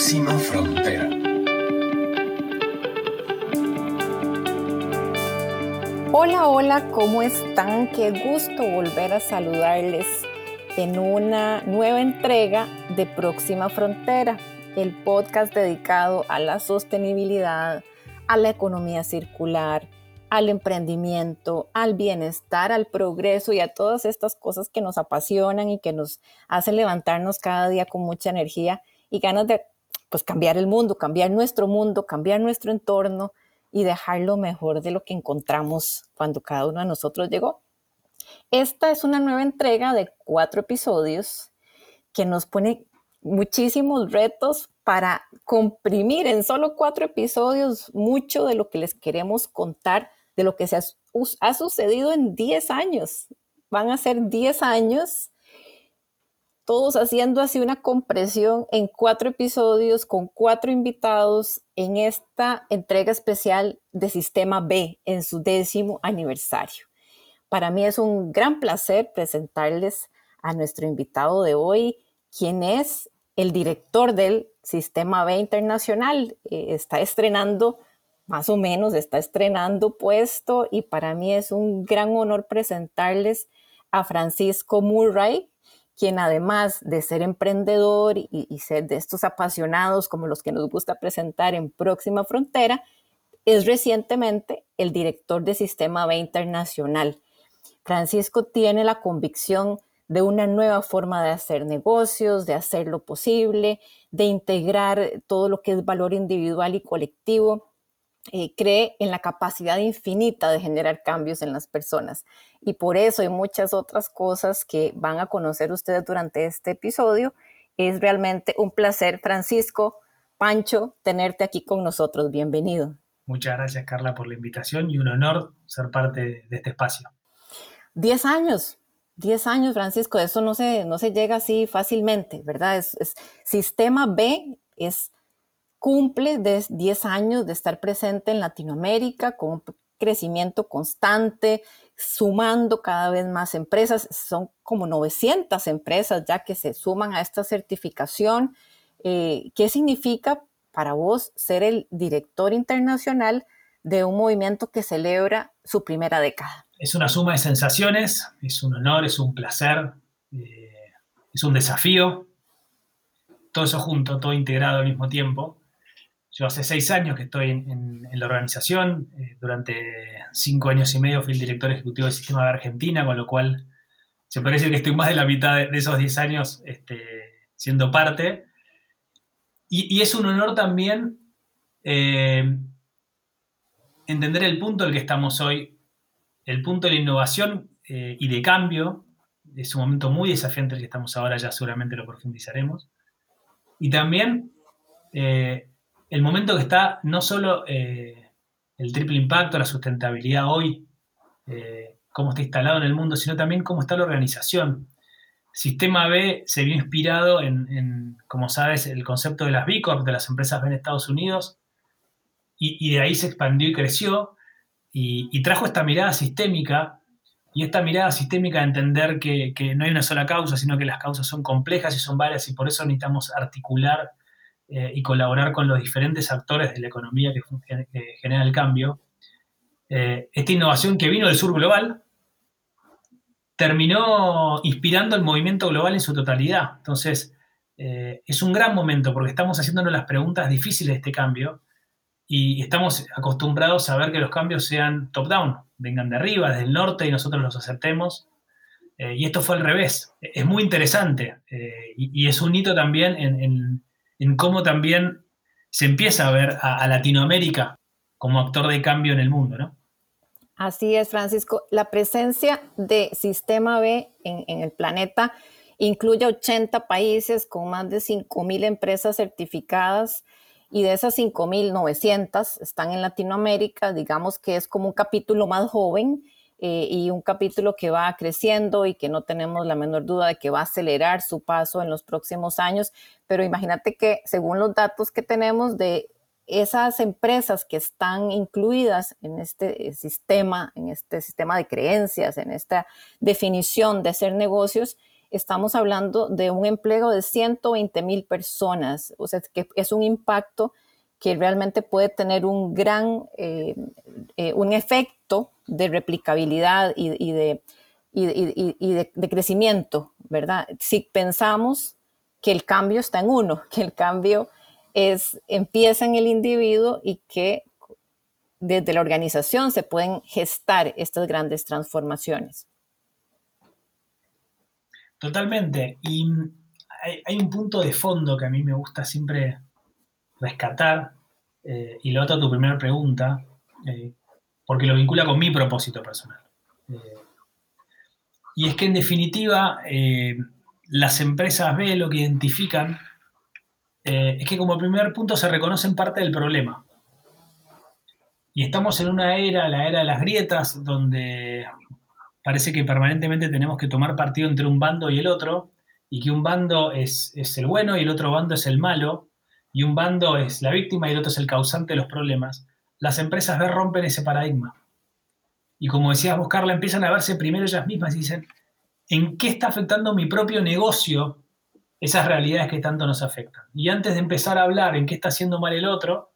Próxima Frontera. Hola, hola, ¿cómo están? Qué gusto volver a saludarles en una nueva entrega de Próxima Frontera, el podcast dedicado a la sostenibilidad, a la economía circular, al emprendimiento, al bienestar, al progreso y a todas estas cosas que nos apasionan y que nos hacen levantarnos cada día con mucha energía y ganas de pues, cambiar el mundo, cambiar nuestro mundo, cambiar nuestro entorno y dejarlo mejor de lo que encontramos cuando cada uno de nosotros llegó. Esta es una nueva entrega de cuatro episodios que nos pone muchísimos retos para comprimir en solo cuatro episodios mucho de lo que les queremos contar de lo que se ha, sucedido en 10 años. Van a ser 10 años, todos haciendo así una compresión en cuatro episodios con cuatro invitados en esta entrega especial de Sistema B en su décimo aniversario. Para mí es un gran placer presentarles a nuestro invitado de hoy, quien es el director del Sistema B Internacional. Eh, está estrenando más o menos está estrenando puesto y para mí es un gran honor presentarles a Francisco Murray, quien además de ser emprendedor y, ser de estos apasionados como los que nos gusta presentar en Próxima Frontera, es recientemente el director de Sistema B Internacional. Francisco tiene la convicción de una nueva forma de hacer negocios, de hacer lo posible, de integrar todo lo que es valor individual y colectivo eh, cree en la capacidad infinita de generar cambios en las personas. Y por eso y muchas otras cosas que van a conocer ustedes durante este episodio, es realmente un placer, Francisco, Pancho, tenerte aquí con nosotros. Bienvenido. Muchas gracias, Carla, por la invitación y un honor ser parte de este espacio. Diez años, diez años, Francisco, eso no se, no se llega así fácilmente, ¿verdad? es, sistema B es cumple de 10 años de estar presente en Latinoamérica con un crecimiento constante, sumando cada vez más empresas. Son como 900 empresas ya que se suman a esta certificación. Eh, ¿Qué significa para vos ser el director internacional de un movimiento que celebra su primera década? Es una suma de sensaciones, es un honor, es un placer, eh, es un desafío, todo eso junto, todo integrado al mismo tiempo. Yo hace seis años que estoy en, la organización, eh, durante cinco años y medio fui el director ejecutivo del sistema de Argentina, con lo cual se parece que estoy más de la mitad de, esos diez años este, siendo parte. Y, es un honor también eh, entender el punto en el que estamos hoy, el punto de la innovación eh, y de cambio. Es un momento muy desafiante el que estamos ahora, ya seguramente lo profundizaremos. Y también el momento que está no solo eh, el triple impacto, la sustentabilidad hoy, eh, cómo está instalado en el mundo, sino también cómo está la organización. Sistema B se vio inspirado en, como sabes, el concepto de las B Corp, de las empresas B en Estados Unidos, y, de ahí se expandió y creció, y, trajo esta mirada sistémica, y esta mirada sistémica de entender que, no hay una sola causa, sino que las causas son complejas y son varias, y por eso necesitamos articular eh, y colaborar con los diferentes actores de la economía que, genera el cambio, eh, esta innovación que vino del sur global terminó inspirando el movimiento global en su totalidad. Entonces, eh, es un gran momento porque estamos haciéndonos las preguntas difíciles de este cambio y estamos acostumbrados a ver que los cambios sean top-down, vengan de arriba, desde el norte y nosotros los aceptemos. y esto fue al revés. Es muy interesante y, es un hito también en cómo también se empieza a ver a, Latinoamérica como actor de cambio en el mundo, ¿no? Así es, Francisco. La presencia de Sistema B en, el planeta incluye 80 países con más de 5.000 empresas certificadas y de esas 5.900 están en Latinoamérica. Digamos que es como un capítulo más joven eh, y un capítulo que va creciendo y que no tenemos la menor duda de que va a acelerar su paso en los próximos años. Pero imagínate que según los datos que tenemos de esas empresas que están incluidas en este eh, sistema, en este sistema de creencias, en esta definición de hacer negocios, estamos hablando de un empleo de 120 mil personas, o sea, que es un impacto que realmente puede tener un gran, eh, eh, un efecto de replicabilidad y, de, de, crecimiento, ¿verdad? Si pensamos que el cambio está en uno, que el cambio es, empieza en el individuo y que desde la organización se pueden gestar estas grandes transformaciones. Totalmente. Y hay, un punto de fondo que a mí me gusta siempre rescatar, eh, y lo otro tu primera pregunta, eh, porque lo vincula con mi propósito personal. Eh, y es que en definitiva, las empresas B lo que identifican es que como primer punto se reconocen parte del problema. Y estamos en una era, la era de las grietas, donde parece que permanentemente tenemos que tomar partido entre un bando y el otro, y que un bando es, el bueno y el otro bando es el malo, y un bando es la víctima y el otro es el causante de los problemas, las empresas B rompen ese paradigma. Y como decías vos, Carla, empiezan a verse primero ellas mismas y dicen, ¿en qué está afectando mi propio negocio esas realidades que tanto nos afectan? Y antes de empezar a hablar en qué está haciendo mal el otro,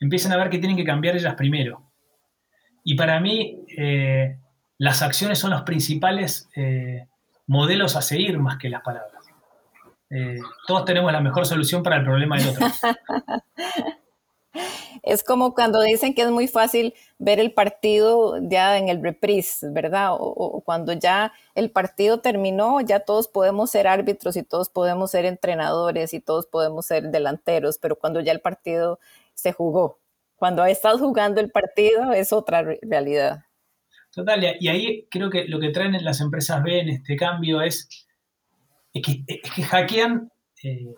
empiezan a ver que tienen que cambiar ellas primero. Y para mí, eh, las acciones son los principales eh, modelos a seguir más que las palabras. Eh, todos tenemos la mejor solución para el problema del otro. Es como cuando dicen que es muy fácil ver el partido ya en el reprise, ¿verdad? O, cuando ya el partido terminó, ya todos podemos ser árbitros y todos podemos ser entrenadores y todos podemos ser delanteros, pero cuando ya el partido se jugó, cuando estás jugando el partido es otra realidad. Total, y ahí creo que lo que traen las empresas B en este cambio es, que, hackean eh,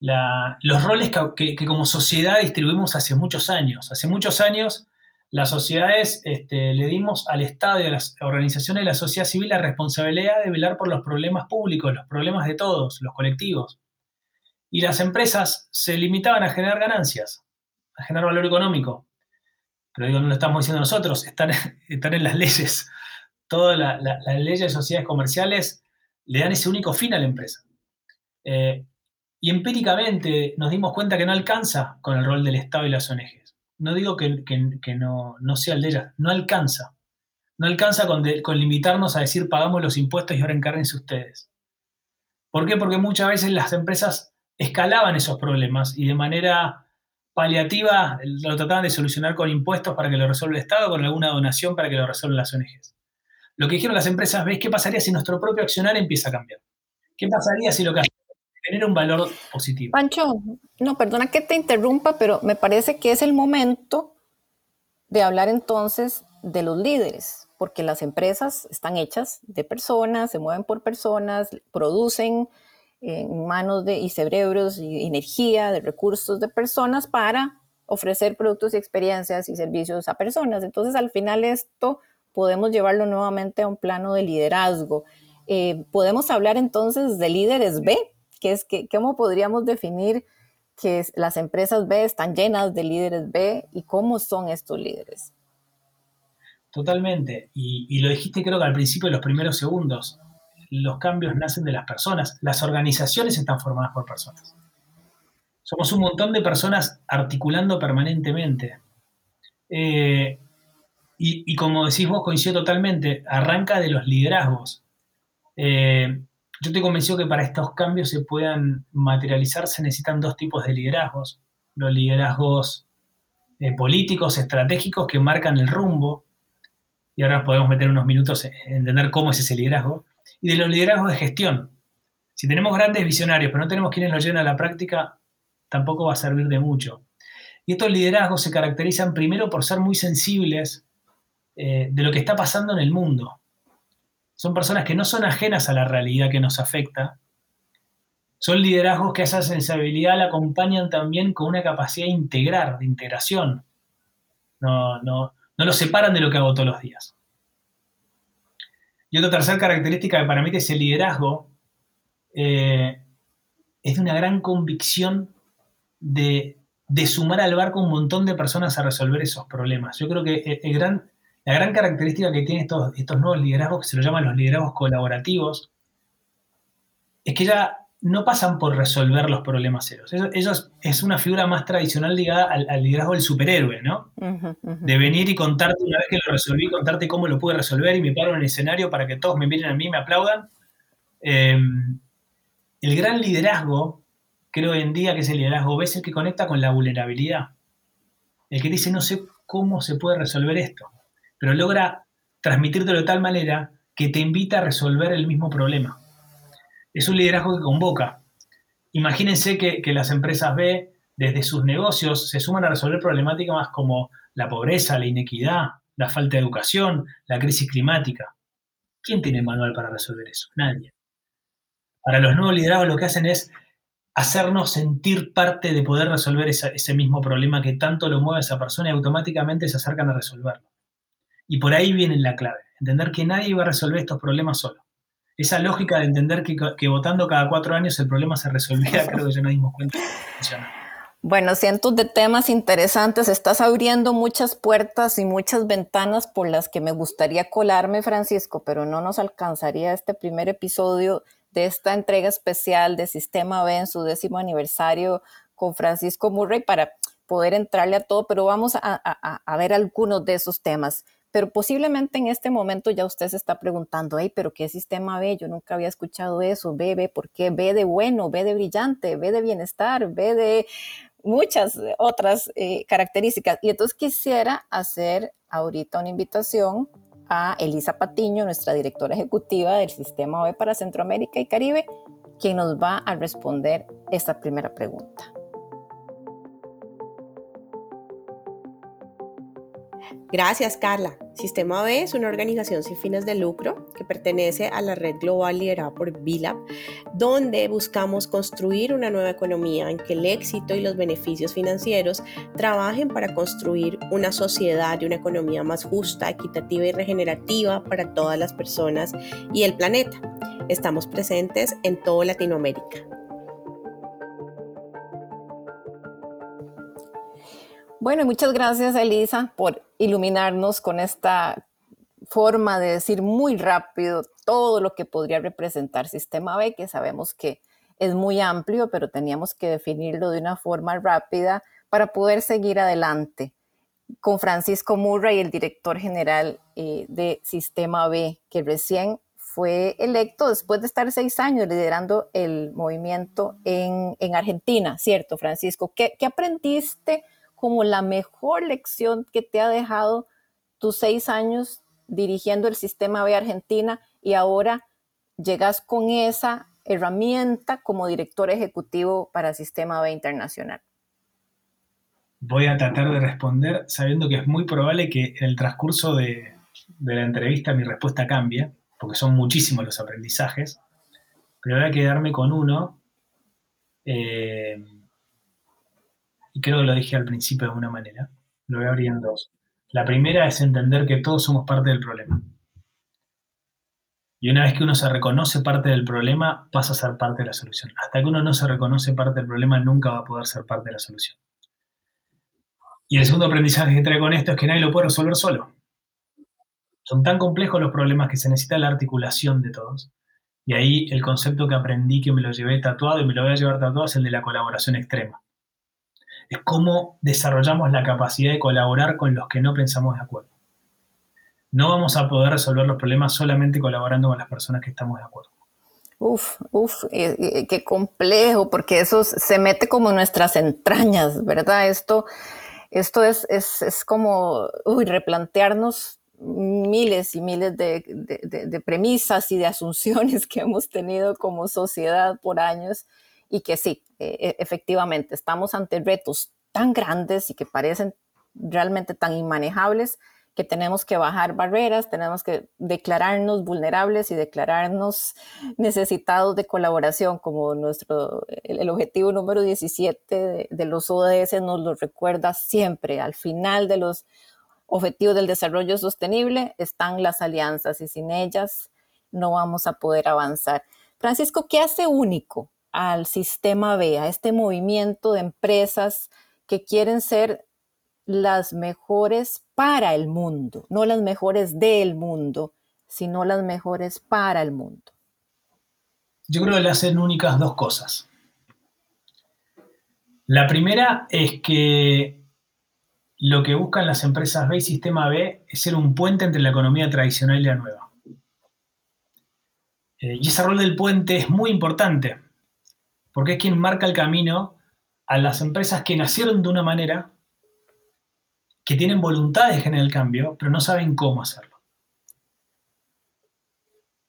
los roles que, como sociedad distribuimos hace muchos años. Hace muchos años las sociedades este, le dimos al Estado y a las organizaciones de la sociedad civil la responsabilidad de velar por los problemas públicos, los problemas de todos, los colectivos. Y las empresas se limitaban a generar ganancias, a generar valor económico pero digo, no lo estamos diciendo nosotros, están, están en las leyes. Todas las leyes de sociedades comerciales le dan ese único fin a la empresa. Eh, y empíricamente nos dimos cuenta que no alcanza con el rol del Estado y las ONGs. No digo que, no, sea el de ellas, no alcanza. No alcanza con, limitarnos a decir pagamos los impuestos y ahora encárguense ustedes. ¿Por qué? Porque muchas veces las empresas escalaban esos problemas y de manera paliativa lo trataban de solucionar con impuestos para que lo resuelva el Estado, con alguna donación para que lo resuelvan las ONGs. Lo que dijeron las empresas, ¿ves qué pasaría si nuestro propio accionar empieza a cambiar? ¿Qué pasaría si lo que genera un valor positivo? Pancho, no, perdona que te interrumpa, pero me parece que es el momento de hablar entonces de los líderes, porque las empresas están hechas de personas, se mueven por personas, producen, en manos de, y cerebros y energía, de recursos de personas para ofrecer productos y experiencias y servicios a personas. Entonces, al final esto podemos llevarlo nuevamente a un plano de liderazgo. Eh, podemos hablar entonces de líderes B, que es que, cómo podríamos definir que las empresas B están llenas de líderes B y cómo son estos líderes. Totalmente. Y, lo dijiste creo que al principio de los primeros segundos los cambios nacen de las personas. Las organizaciones están formadas por personas. Somos un montón de personas articulando permanentemente. Eh, y, como decís vos, coincido totalmente, arranca de los liderazgos. Eh, yo estoy convencido que para estos cambios se puedan materializar se necesitan dos tipos de liderazgos. Los liderazgos eh, políticos, estratégicos, que marcan el rumbo. Y ahora podemos meter unos minutos en entender cómo es ese liderazgo y de los liderazgos de gestión. Si tenemos grandes visionarios, pero no tenemos quienes los lleven a la práctica, tampoco va a servir de mucho. Y estos liderazgos se caracterizan primero por ser muy sensibles eh, de lo que está pasando en el mundo. Son personas que no son ajenas a la realidad que nos afecta. Son liderazgos que esa sensibilidad la acompañan también con una capacidad de integrar, de integración. No, no, no lo separan de lo que hago todos los días. Y otra tercera característica que para mí es el liderazgo, eh, es de una gran convicción de, sumar al barco un montón de personas a resolver esos problemas. Yo creo que el gran, la gran característica que tienen estos, estos nuevos liderazgos, que se lo llaman los liderazgos colaborativos, es que ya no pasan por resolver los problemas serios. Ellos, es una figura más tradicional ligada al, liderazgo del superhéroe, ¿no? De venir y contarte una vez que lo resolví, contarte cómo lo pude resolver y me paro en el escenario para que todos me miren a mí y me aplaudan. Em, el gran liderazgo, creo hoy en día que es el liderazgo, es el que conecta con la vulnerabilidad. El que dice, no sé cómo se puede resolver esto, pero logra transmitírtelo de tal manera que te invita a resolver el mismo problema es un liderazgo que convoca. Imagínense que, las empresas B, desde sus negocios, se suman a resolver problemáticas más como la pobreza, la inequidad, la falta de educación, la crisis climática. ¿Quién tiene manual para resolver eso? Nadie. Para los nuevos liderazgos lo que hacen es hacernos sentir parte de poder resolver ese mismo problema que tanto lo mueve a esa persona y automáticamente se acercan a resolverlo. Y por ahí viene la clave, entender que nadie va a resolver estos problemas solo esa lógica de entender que, votando cada cuatro años el problema se resolvía, creo que ya nos dimos cuenta. Bueno, cientos de temas interesantes. Estás abriendo muchas puertas y muchas ventanas por las que me gustaría colarme, Francisco, pero no nos alcanzaría este primer episodio de esta entrega especial de Sistema B en su décimo aniversario con Francisco Murray para poder entrarle a todo, pero vamos a, a ver algunos de esos temas pero posiblemente en este momento ya usted se está preguntando, hey, pero ¿qué sistema B? Yo nunca había escuchado eso, B, B, ¿por qué? B de bueno, B de brillante, B de bienestar, B de muchas otras eh, características. Y entonces quisiera hacer ahorita una invitación a Elisa Patiño, nuestra directora ejecutiva del Sistema B para Centroamérica y Caribe, quien nos va a responder esta primera pregunta. Gracias, Carla. Sistema B es una organización sin fines de lucro que pertenece a la red global liderada por BILAB, donde buscamos construir una nueva economía en que el éxito y los beneficios financieros trabajen para construir una sociedad y una economía más justa, equitativa y regenerativa para todas las personas y el planeta. Estamos presentes en toda Latinoamérica. Bueno, muchas gracias Elisa por iluminarnos con esta forma de decir muy rápido todo lo que podría representar Sistema B, que sabemos que es muy amplio, pero teníamos que definirlo de una forma rápida para poder seguir adelante. Con Francisco Murray, el director general eh, de Sistema B, que recién fue electo después de estar seis años liderando el movimiento en, Argentina, ¿cierto, Francisco? ¿Qué, qué aprendiste? Como la mejor lección que te ha dejado tus seis años dirigiendo el sistema B Argentina y ahora llegas con esa herramienta como director ejecutivo para Sistema B Internacional? Voy a tratar de responder sabiendo que es muy probable que en el transcurso de, la entrevista mi respuesta cambie, porque son muchísimos los aprendizajes, pero voy a quedarme con uno. Eh, creo que lo dije al principio de alguna manera, lo voy a abrir en dos. La primera es entender que todos somos parte del problema. Y una vez que uno se reconoce parte del problema, pasa a ser parte de la solución. Hasta que uno no se reconoce parte del problema, nunca va a poder ser parte de la solución. Y el segundo aprendizaje que trae con esto es que nadie lo puede resolver solo. Son tan complejos los problemas que se necesita la articulación de todos. Y ahí el concepto que aprendí, que me lo llevé tatuado y me lo voy a llevar tatuado, es el de la colaboración extrema es cómo desarrollamos la capacidad de colaborar con los que no pensamos de acuerdo. No vamos a poder resolver los problemas solamente colaborando con las personas que estamos de acuerdo. Uf, uf, eh, eh, qué complejo, porque eso se mete como en nuestras entrañas, ¿verdad? Esto, esto es, es, como uy, replantearnos miles y miles de, de, premisas y de asunciones que hemos tenido como sociedad por años y que sí, e, e, efectivamente, estamos ante retos tan grandes y que parecen realmente tan inmanejables que tenemos que bajar barreras, tenemos que declararnos vulnerables y declararnos necesitados de colaboración, como nuestro, el, objetivo número 17 de, de, los ODS nos lo recuerda siempre. Al final de los objetivos del desarrollo sostenible están las alianzas y sin ellas no vamos a poder avanzar. Francisco, ¿qué hace único al sistema B, a este movimiento de empresas que quieren ser las mejores para el mundo, no las mejores del mundo, sino las mejores para el mundo. yo creo que le hacen únicas dos cosas. La primera es que lo que buscan las empresas B y Sistema B es ser un puente entre la economía tradicional y la nueva. Eh, y ese rol del puente es muy importante, porque es quien marca el camino a las empresas que nacieron de una manera, que tienen voluntad de generar el cambio, pero no saben cómo hacerlo.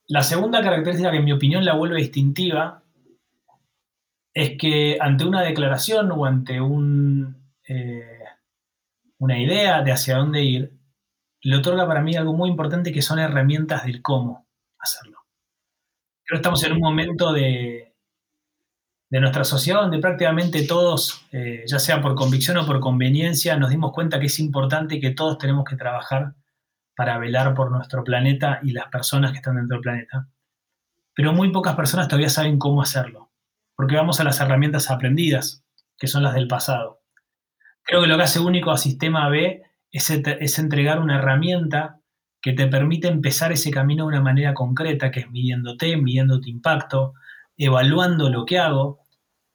La segunda característica que en mi opinión la vuelve distintiva es que ante una declaración o ante eh, una idea de hacia dónde ir, le otorga para mí algo muy importante que son herramientas del cómo hacerlo. Creo que estamos en un momento de, de nuestra sociedad donde prácticamente todos, eh, ya sea por convicción o por conveniencia, nos dimos cuenta que es importante y que todos tenemos que trabajar para velar por nuestro planeta y las personas que están dentro del planeta. Pero muy pocas personas todavía saben cómo hacerlo, porque vamos a las herramientas aprendidas, que son las del pasado. Creo que lo que hace único a Sistema B es, es entregar una herramienta que te permite empezar ese camino de una manera concreta, que es midiéndote, midiendo tu impacto, evaluando lo que hago,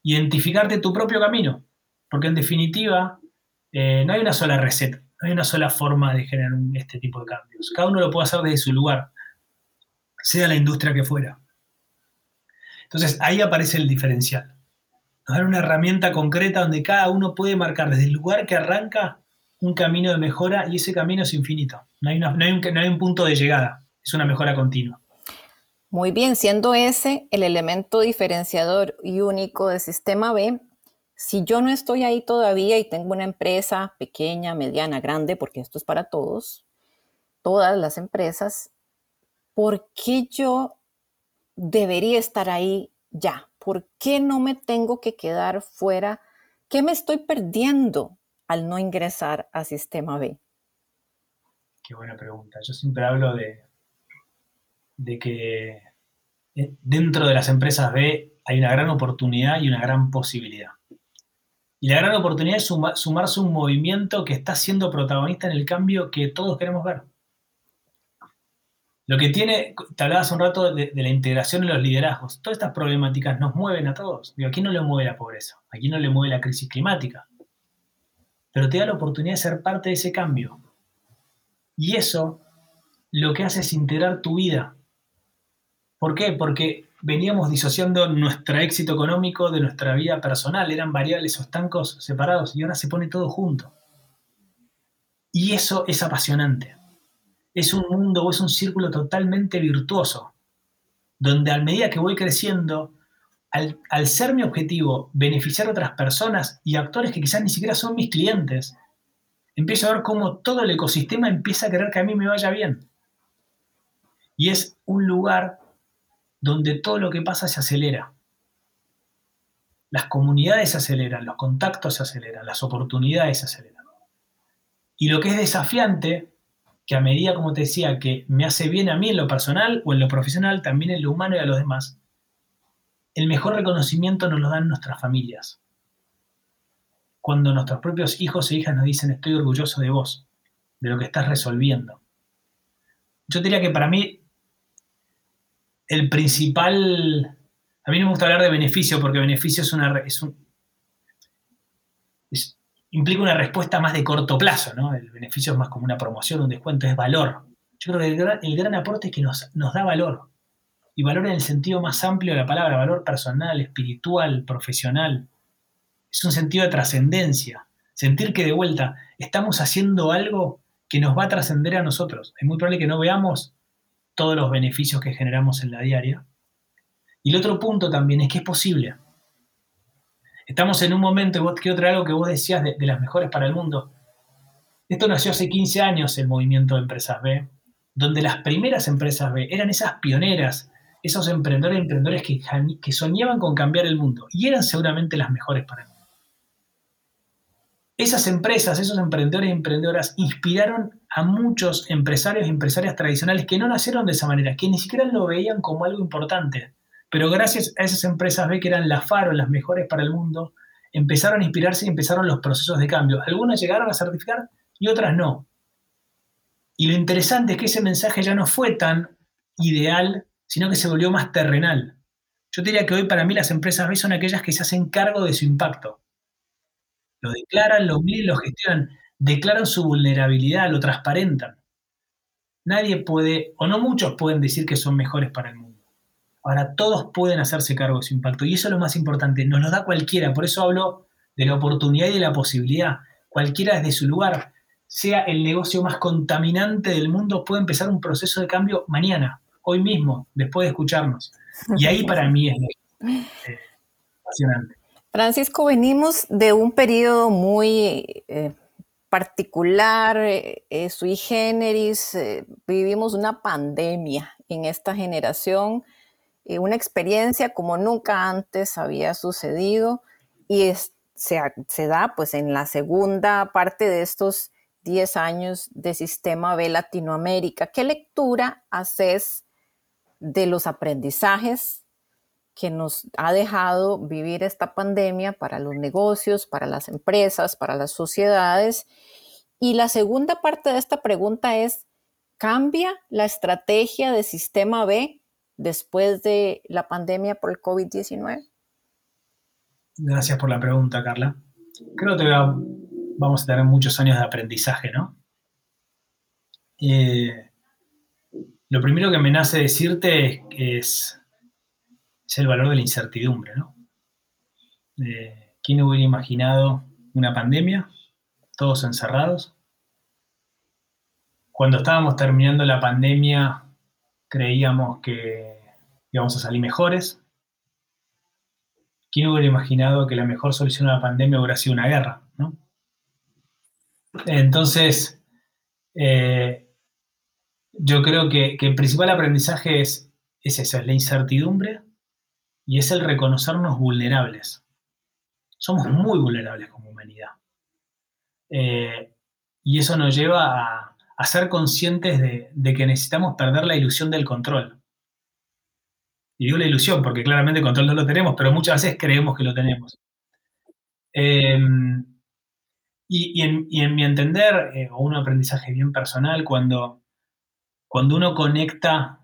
identificarte tu propio camino, porque en definitiva eh, no hay una sola receta, no hay una sola forma de generar este tipo de cambios. Cada uno lo puede hacer desde su lugar, sea la industria que fuera. Entonces ahí aparece el diferencial. Nos dar una herramienta concreta donde cada uno puede marcar desde el lugar que arranca un camino de mejora y ese camino es infinito. No hay, no hay un punto de llegada, es una mejora continua. Muy bien, siendo ese el elemento diferenciador y único del sistema B, si yo no estoy ahí todavía y tengo una empresa pequeña, mediana, grande, porque esto es para todos, todas las empresas, ¿por qué yo debería estar ahí ya? ¿Por qué no me tengo que quedar fuera? ¿Qué me estoy perdiendo al no ingresar a sistema B? Qué buena pregunta. Yo siempre hablo de, de que dentro de las empresas B hay una gran oportunidad y una gran posibilidad. Y la gran oportunidad es sumarse a un movimiento que está siendo protagonista en el cambio que todos queremos ver. Lo que tiene, te hablaba hace un rato de, la integración en los liderazgos. Todas estas problemáticas nos mueven a todos. Digo, aquí no le mueve la pobreza, aquí no le mueve la crisis climática. Pero te da la oportunidad de ser parte de ese cambio. Y eso lo que hace es integrar tu vida, ¿Por qué? Porque veníamos disociando nuestro éxito económico de nuestra vida personal, eran variables o estancos separados y ahora se pone todo junto. Y eso es apasionante. Es un mundo o es un círculo totalmente virtuoso, donde a medida que voy creciendo, al, al, ser mi objetivo beneficiar a otras personas y actores que quizás ni siquiera son mis clientes, empiezo a ver cómo todo el ecosistema empieza a querer que a mí me vaya bien. Y es un lugar donde todo lo que pasa se acelera. Las comunidades se aceleran, los contactos se aceleran, las oportunidades se aceleran. Y lo que es desafiante, que a medida, como te decía, que me hace bien a mí en lo personal o en lo profesional, también en lo humano y a los demás, el mejor reconocimiento nos lo dan nuestras familias. Cuando nuestros propios hijos e hijas nos dicen estoy orgulloso de vos, de lo que estás resolviendo. Yo diría que para mí el principal, a mí no me gusta hablar de beneficio porque beneficio es una, implica una respuesta más de corto plazo, ¿no? El beneficio es más como una promoción, un descuento, es valor. Yo creo que el gran, aporte es que nos, nos da valor. Y valor en el sentido más amplio de la palabra, valor personal, espiritual, profesional. Es un sentido de trascendencia. Sentir que de vuelta estamos haciendo algo que nos va a trascender a nosotros. Es muy probable que no veamos todos los beneficios que generamos en la diaria. Y el otro punto también es que es posible. Estamos en un momento, y vos quiero traer algo que vos decías de, las mejores para el mundo. Esto nació hace 15 años, el movimiento de empresas B, donde las primeras empresas B eran esas pioneras, esos emprendedores y emprendedores que, que soñaban con cambiar el mundo y eran seguramente las mejores para el mundo. Esas empresas, esos emprendedores y emprendedoras inspiraron a muchos empresarios y empresarias tradicionales que no nacieron de esa manera, que ni siquiera lo veían como algo importante. Pero gracias a esas empresas ve que eran las faro, las mejores para el mundo, empezaron a inspirarse y empezaron los procesos de cambio. Algunas llegaron a certificar y otras no. Y lo interesante es que ese mensaje ya no fue tan ideal, sino que se volvió más terrenal. Yo diría que hoy para mí las empresas B son aquellas que se hacen cargo de su impacto. Lo declaran, lo miden, lo gestionan, declaran su vulnerabilidad, lo transparentan. Nadie puede, o no muchos pueden decir que son mejores para el mundo. Ahora todos pueden hacerse cargo de su impacto y eso es lo más importante, nos lo da cualquiera, por eso hablo de la oportunidad y de la posibilidad. Cualquiera desde su lugar, sea el negocio más contaminante del mundo, puede empezar un proceso de cambio mañana, hoy mismo, después de escucharnos. Y ahí para mí es eh. Francisco, venimos de un periodo muy eh, particular, eh, sui generis, vivimos una pandemia en esta generación, una experiencia como nunca antes había sucedido y se, se, da pues en la segunda parte de estos 10 años de Sistema B Latinoamérica. ¿Qué lectura haces de los aprendizajes que nos ha dejado vivir esta pandemia para los negocios, para las empresas, para las sociedades. Y la segunda parte de esta pregunta es, ¿cambia la estrategia de sistema B después de la pandemia por el COVID-19? Gracias por la pregunta, Carla. Creo que vamos a tener muchos años de aprendizaje, ¿no? Eh, lo primero que me nace decirte es, es el valor de la incertidumbre, ¿no? ¿Quién hubiera imaginado una pandemia? Todos encerrados. Cuando estábamos terminando la pandemia, creíamos que íbamos a salir mejores. ¿Quién hubiera imaginado que la mejor solución a la pandemia hubiera sido una guerra? ¿no? Entonces, eh, yo creo que, el principal aprendizaje es, es eso, es la incertidumbre y es el reconocernos vulnerables. Somos muy vulnerables como humanidad. Eh, y eso nos lleva a, ser conscientes de, que necesitamos perder la ilusión del control. Y digo la ilusión porque claramente el control no lo tenemos, pero muchas veces creemos que lo tenemos. Eh, y, en, mi entender, eh, o un aprendizaje bien personal, cuando, cuando uno conecta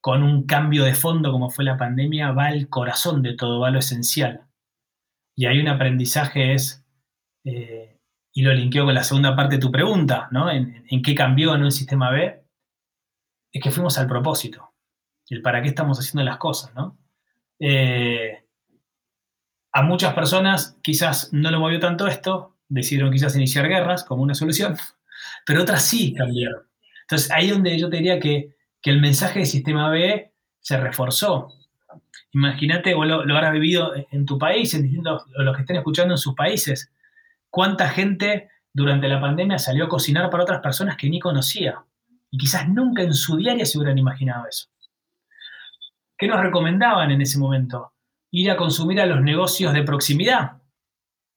con un cambio de fondo como fue la pandemia, va al corazón de todo, va a lo esencial. Y hay un aprendizaje es, eh, y lo linkeo con la segunda parte de tu pregunta, ¿no? ¿En, qué cambió en un sistema B? Es que fuimos al propósito, el para qué estamos haciendo las cosas, ¿no? Eh, a muchas personas quizás no lo movió tanto esto, decidieron quizás iniciar guerras como una solución, pero otras sí cambiaron. Entonces, ahí es donde yo te diría que, el mensaje del sistema B se reforzó. Imagínate, vos lo, habrás vivido en tu país, en los que estén escuchando en sus países, cuánta gente durante la pandemia salió a cocinar para otras personas que ni conocía. Y quizás nunca en su diaria se hubieran imaginado eso. ¿Qué nos recomendaban en ese momento? Ir a consumir a los negocios de proximidad,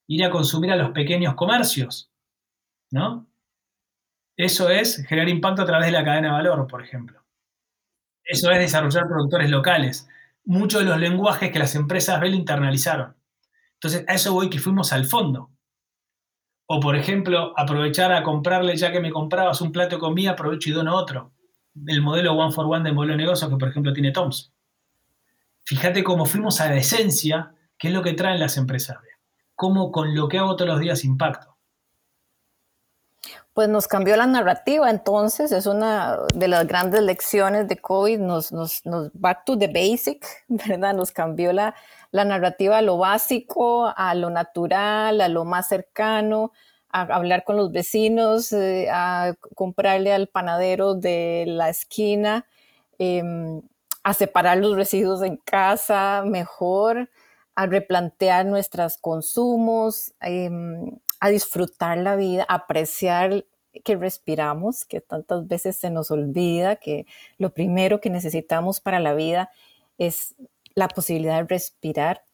ir a consumir a los pequeños comercios, ¿no? Eso es generar impacto a través de la cadena de valor, por ejemplo. Eso es desarrollar productores locales. Muchos de los lenguajes que las empresas Bell internalizaron. Entonces, a eso voy que fuimos al fondo. O, por ejemplo, aprovechar a comprarle, ya que me comprabas un plato de comida, aprovecho y dono otro. El modelo One for One de modelo de negocio que, por ejemplo, tiene Toms. Fíjate cómo fuimos a la esencia, que es lo que traen las empresas. Cómo con lo que hago todos los días impacto pues nos cambió la narrativa, entonces es una de las grandes lecciones de COVID, nos, nos, nos back to the basic, ¿verdad? Nos cambió la, la, narrativa a lo básico, a lo natural, a lo más cercano, a hablar con los vecinos, eh, a comprarle al panadero de la esquina, em, a separar los residuos en casa mejor, a replantear nuestros consumos, em, a disfrutar la vida, apreciar que respiramos, que tantas veces se nos olvida que lo primero que necesitamos para la vida es la posibilidad de respirar,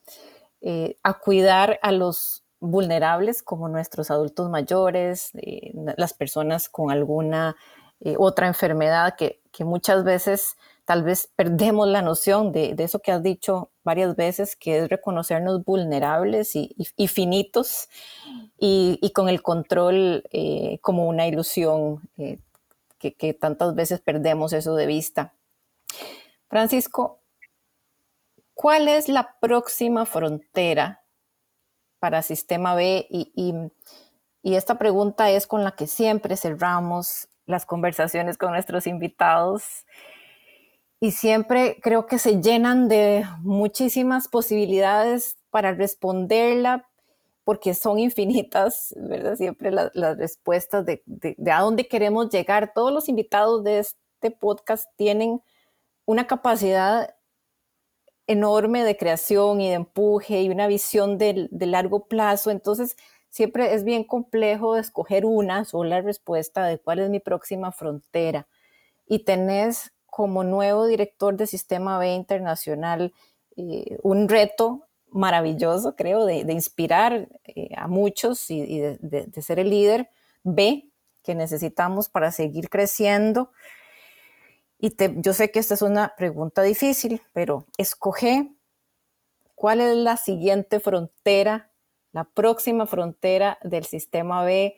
eh, a cuidar a los vulnerables como nuestros adultos mayores, eh, las personas con alguna eh, otra enfermedad que, que muchas veces tal vez perdemos la noción de, eso que has dicho varias veces, que es reconocernos vulnerables y, finitos y, con el control eh, como una ilusión, eh, que, tantas veces perdemos eso de vista. Francisco, ¿Cuál es la próxima frontera para Sistema B? Y, esta pregunta es con la que siempre cerramos las conversaciones con nuestros invitados y siempre creo que se llenan de muchísimas posibilidades para responderla porque son infinitas, ¿verdad? Siempre las respuestas de, de, a dónde queremos llegar. Todos los invitados de este podcast tienen una capacidad enorme de creación y de empuje y una visión de, largo plazo. Entonces, siempre es bien complejo escoger una sola respuesta de cuál es mi próxima frontera. Y tenés como nuevo director de Sistema B Internacional eh, un reto maravilloso, creo, de, inspirar eh, a muchos y, de, ser el líder B que necesitamos para seguir creciendo. Y yo sé que esta es una pregunta difícil, pero escoge cuál es la siguiente frontera, la próxima frontera del sistema B,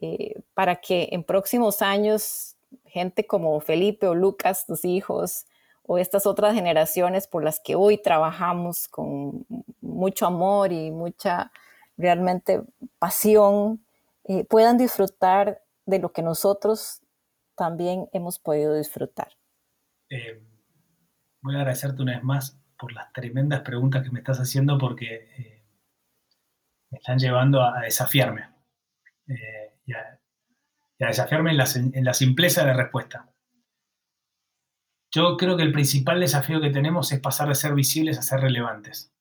eh, para que en próximos años gente como Felipe o Lucas, tus hijos, o estas otras generaciones por las que hoy trabajamos con mucho amor y mucha realmente pasión, eh, puedan disfrutar de lo que nosotros también hemos podido disfrutar. Eh, voy a agradecerte una vez más por las tremendas preguntas que me estás haciendo porque eh, me están llevando a, desafiarme eh, desafiarme en la, simpleza de respuesta. Yo creo que el principal desafío que tenemos es pasar de ser visibles a ser relevantes.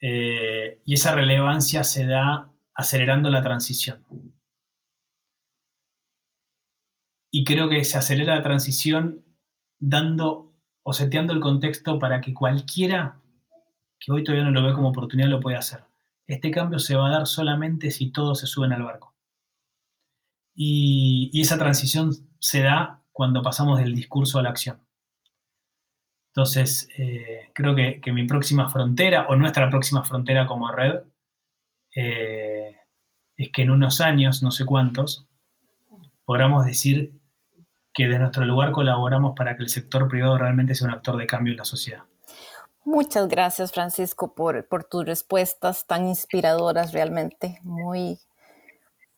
y esa relevancia se da acelerando la transición. y creo que se acelera la transición dando o seteando el contexto para que cualquiera que hoy todavía no lo ve como oportunidad lo pueda hacer. Este cambio se va a dar solamente si todos se suben al barco. Y, esa transición se da cuando pasamos del discurso a la acción. Entonces, eh, creo que, mi próxima frontera, o nuestra próxima frontera como red, eh, es que en unos años, no sé cuántos, podamos decir que de nuestro lugar colaboramos para que el sector privado realmente sea un actor de cambio en la sociedad. Muchas gracias, Francisco, por, por tus respuestas tan inspiradoras realmente, muy,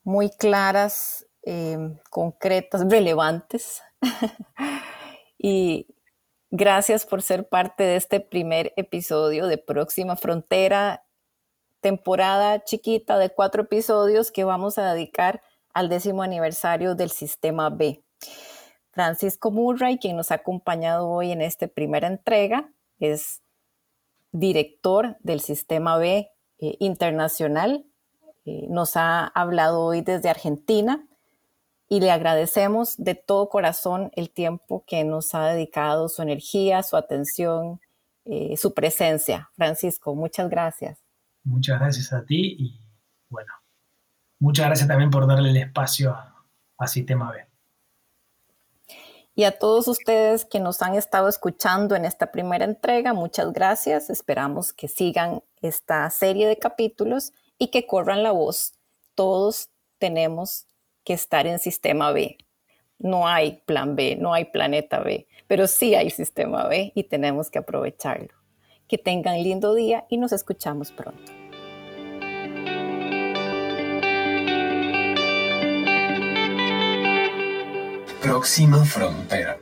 muy claras, em, concretas, relevantes. y gracias por ser parte de este primer episodio de Próxima Frontera, temporada chiquita de cuatro episodios que vamos a dedicar al décimo aniversario del Sistema B. Francisco Murray, quien nos ha acompañado hoy en esta primera entrega, es director del Sistema B eh, Internacional. Eh, nos ha hablado hoy desde Argentina y le agradecemos de todo corazón el tiempo que nos ha dedicado, su energía, su atención, eh, su presencia. Francisco, muchas gracias. Muchas gracias a ti y bueno, muchas gracias también por darle el espacio a, a Sistema B y a todos ustedes que nos han estado escuchando en esta primera entrega, muchas gracias. Esperamos que sigan esta serie de capítulos y que corran la voz. Todos tenemos que estar en sistema B. No hay plan B, no hay planeta B, pero sí hay sistema B y tenemos que aprovecharlo. Que tengan lindo día y nos escuchamos pronto. Próxima frontera.